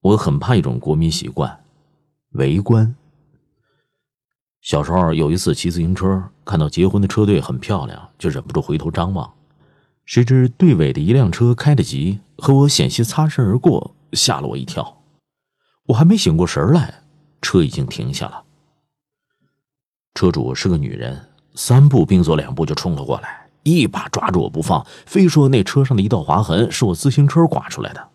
我很怕一种国民习惯——围观。小时候有一次骑自行车，看到结婚的车队很漂亮，就忍不住回头张望。谁知队尾的一辆车开得急，和我险些擦身而过，吓了我一跳。我还没醒过神来，车已经停下了。车主是个女人，三步并作两步就冲了过来，一把抓住我不放，非说那车上的一道划痕是我自行车刮出来的。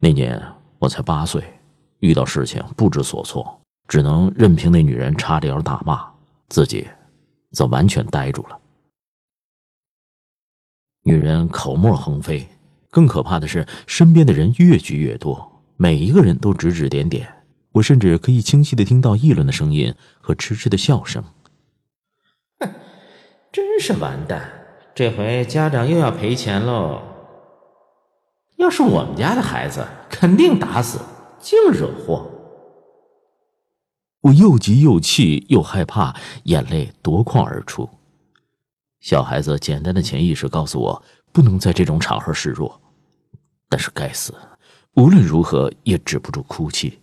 那年我才八岁，遇到事情不知所措，只能任凭那女人插着腰大骂，自己则完全呆住了。女人口沫横飞，更可怕的是，身边的人越聚越多，每一个人都指指点点。我甚至可以清晰的听到议论的声音和痴痴的笑声。哼，真是完蛋！这回家长又要赔钱喽。要是我们家的孩子，肯定打死，净惹祸。我又急又气又害怕，眼泪夺眶而出。小孩子简单的潜意识告诉我，不能在这种场合示弱。但是该死，无论如何也止不住哭泣。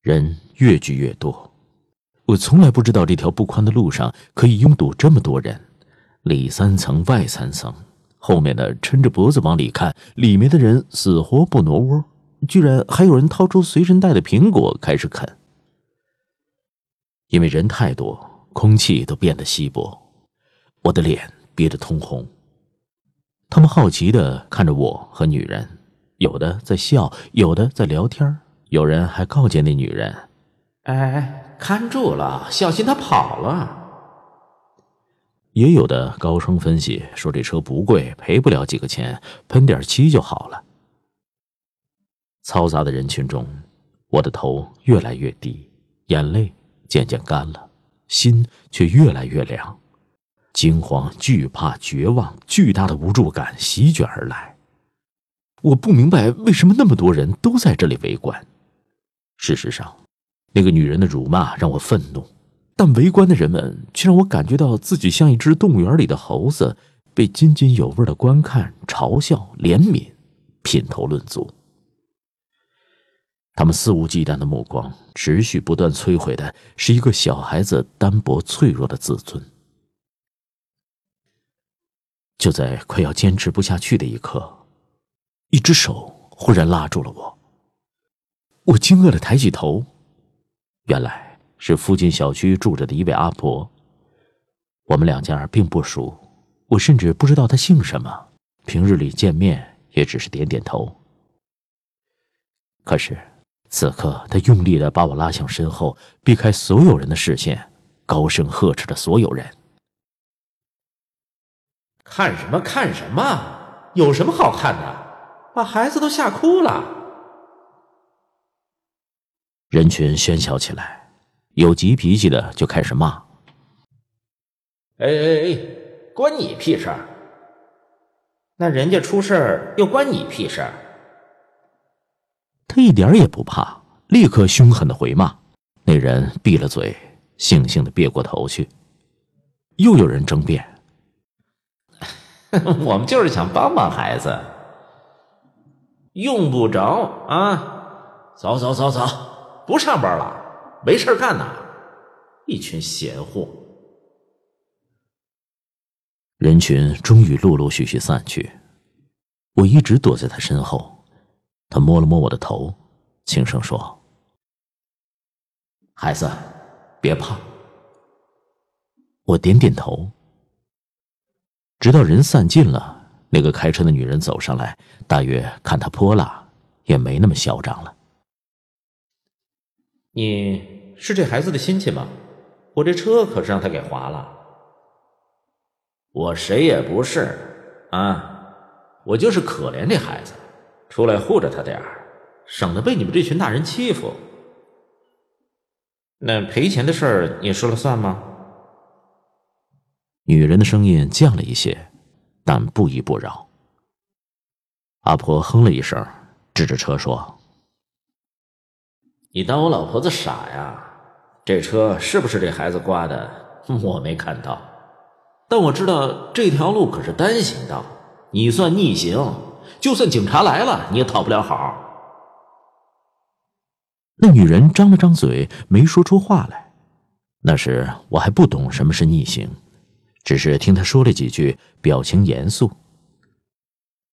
人越聚越多，我从来不知道这条不宽的路上可以拥堵这么多人，里三层外三层，后面的抻着脖子往里看，里面的人死活不挪窝，居然还有人掏出随身带的苹果开始啃。因为人太多，空气都变得稀薄，我的脸憋得通红。他们好奇的看着我和女人，有的在笑，有的在聊天有人还告诫那女人：“哎，看住了，小心他跑了。”也有的高声分析说：“这车不贵，赔不了几个钱，喷点漆就好了。”嘈杂的人群中，我的头越来越低，眼泪渐渐干了，心却越来越凉，惊慌、惧怕、绝望，巨大的无助感席卷而来。我不明白为什么那么多人都在这里围观。事实上，那个女人的辱骂让我愤怒，但围观的人们却让我感觉到自己像一只动物园里的猴子，被津津有味的观看、嘲笑、怜悯、品头论足。他们肆无忌惮的目光，持续不断摧毁的是一个小孩子单薄脆弱的自尊。就在快要坚持不下去的一刻，一只手忽然拉住了我。我惊愕的抬起头，原来是附近小区住着的一位阿婆。我们两家并不熟，我甚至不知道她姓什么。平日里见面也只是点点头。可是此刻，她用力的把我拉向身后，避开所有人的视线，高声呵斥着所有人：“看什么看什么？有什么好看的？把孩子都吓哭了！”人群喧嚣起来，有急脾气的就开始骂：“哎哎哎，关你屁事儿！那人家出事儿又关你屁事儿？”他一点也不怕，立刻凶狠的回骂。那人闭了嘴，悻悻的别过头去。又有人争辩：“我们就是想帮帮孩子，用不着啊！走走走走。”不上班了，没事干呐！一群闲货。人群终于陆陆续续散去，我一直躲在他身后。他摸了摸我的头，轻声说：“孩子，别怕。”我点点头。直到人散尽了，那个开车的女人走上来，大约看他泼辣，也没那么嚣张了。你是这孩子的亲戚吗？我这车可是让他给划了。我谁也不是啊，我就是可怜这孩子，出来护着他点儿，省得被你们这群大人欺负。那赔钱的事儿你说了算吗？女人的声音降了一些，但不依不饶。阿婆哼了一声，指着车说。你当我老婆子傻呀？这车是不是这孩子刮的？我没看到，但我知道这条路可是单行道，你算逆行，就算警察来了，你也讨不了好。那女人张了张嘴，没说出话来。那时我还不懂什么是逆行，只是听她说了几句，表情严肃。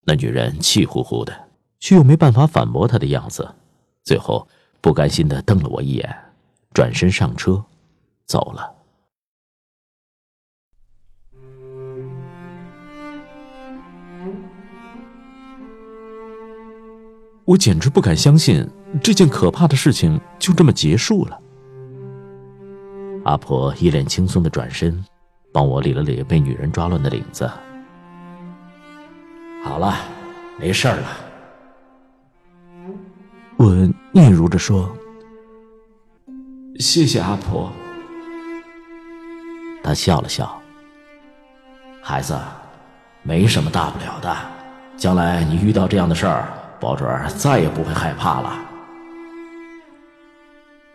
那女人气呼呼的，却又没办法反驳她的样子，最后不甘心的瞪了我一眼，转身上车，走了。我简直不敢相信，这件可怕的事情就这么结束了。阿婆一脸轻松的转身，帮我理了理被女人抓乱的领子。好了，没事了。我嗫嚅着说：“谢谢阿婆。”他笑了笑：“孩子，没什么大不了的，将来你遇到这样的事儿。”保准再也不会害怕了。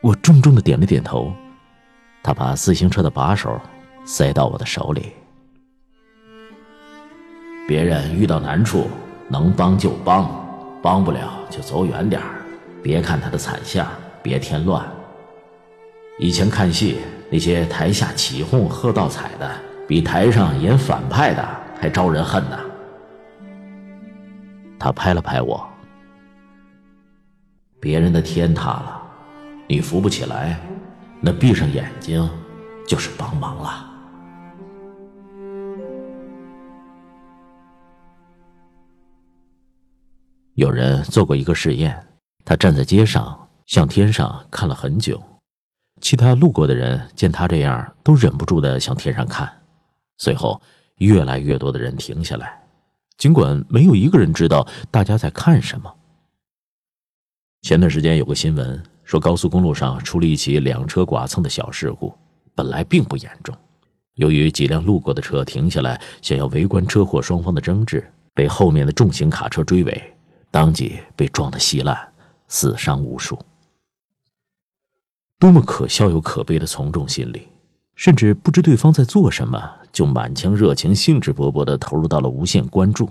我重重的点了点头，他把自行车的把手塞到我的手里。别人遇到难处，能帮就帮，帮不了就走远点儿，别看他的惨相，别添乱。以前看戏，那些台下起哄喝倒彩的，比台上演反派的还招人恨呢。他拍了拍我。别人的天塌了，你扶不起来，那闭上眼睛就是帮忙了。有人做过一个试验，他站在街上向天上看了很久，其他路过的人见他这样，都忍不住的向天上看。随后，越来越多的人停下来，尽管没有一个人知道大家在看什么。前段时间有个新闻说，高速公路上出了一起两车剐蹭的小事故，本来并不严重。由于几辆路过的车停下来，想要围观车祸双方的争执，被后面的重型卡车追尾，当即被撞得稀烂，死伤无数。多么可笑又可悲的从众心理！甚至不知对方在做什么，就满腔热情、兴致勃勃地投入到了无限关注。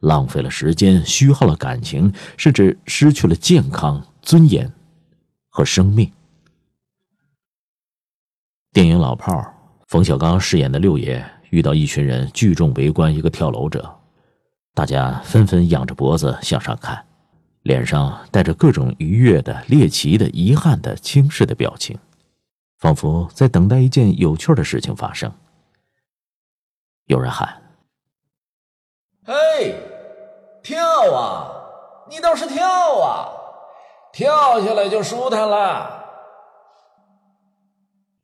浪费了时间，虚耗了感情，甚至失去了健康、尊严和生命。电影《老炮儿》，冯小刚饰演的六爷遇到一群人聚众围观一个跳楼者，大家纷纷仰着脖子向上看，脸上带着各种愉悦的、猎奇的、遗憾的、轻视的表情，仿佛在等待一件有趣的事情发生。有人喊。嘿，跳啊！你倒是跳啊！跳下来就舒坦了。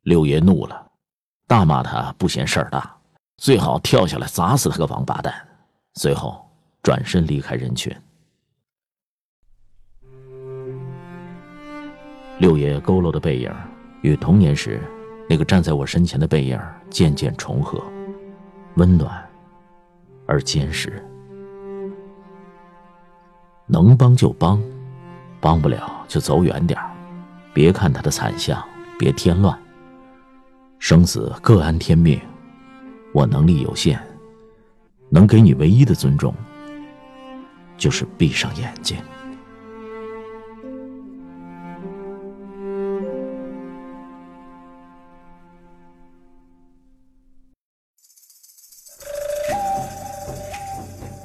六爷怒了，大骂他不嫌事儿大，最好跳下来砸死他个王八蛋。随后转身离开人群。六爷佝偻的背影与童年时那个站在我身前的背影渐渐重合，温暖。而坚实，能帮就帮，帮不了就走远点，别看他的惨相，别添乱。生死各安天命，我能力有限，能给你唯一的尊重，就是闭上眼睛。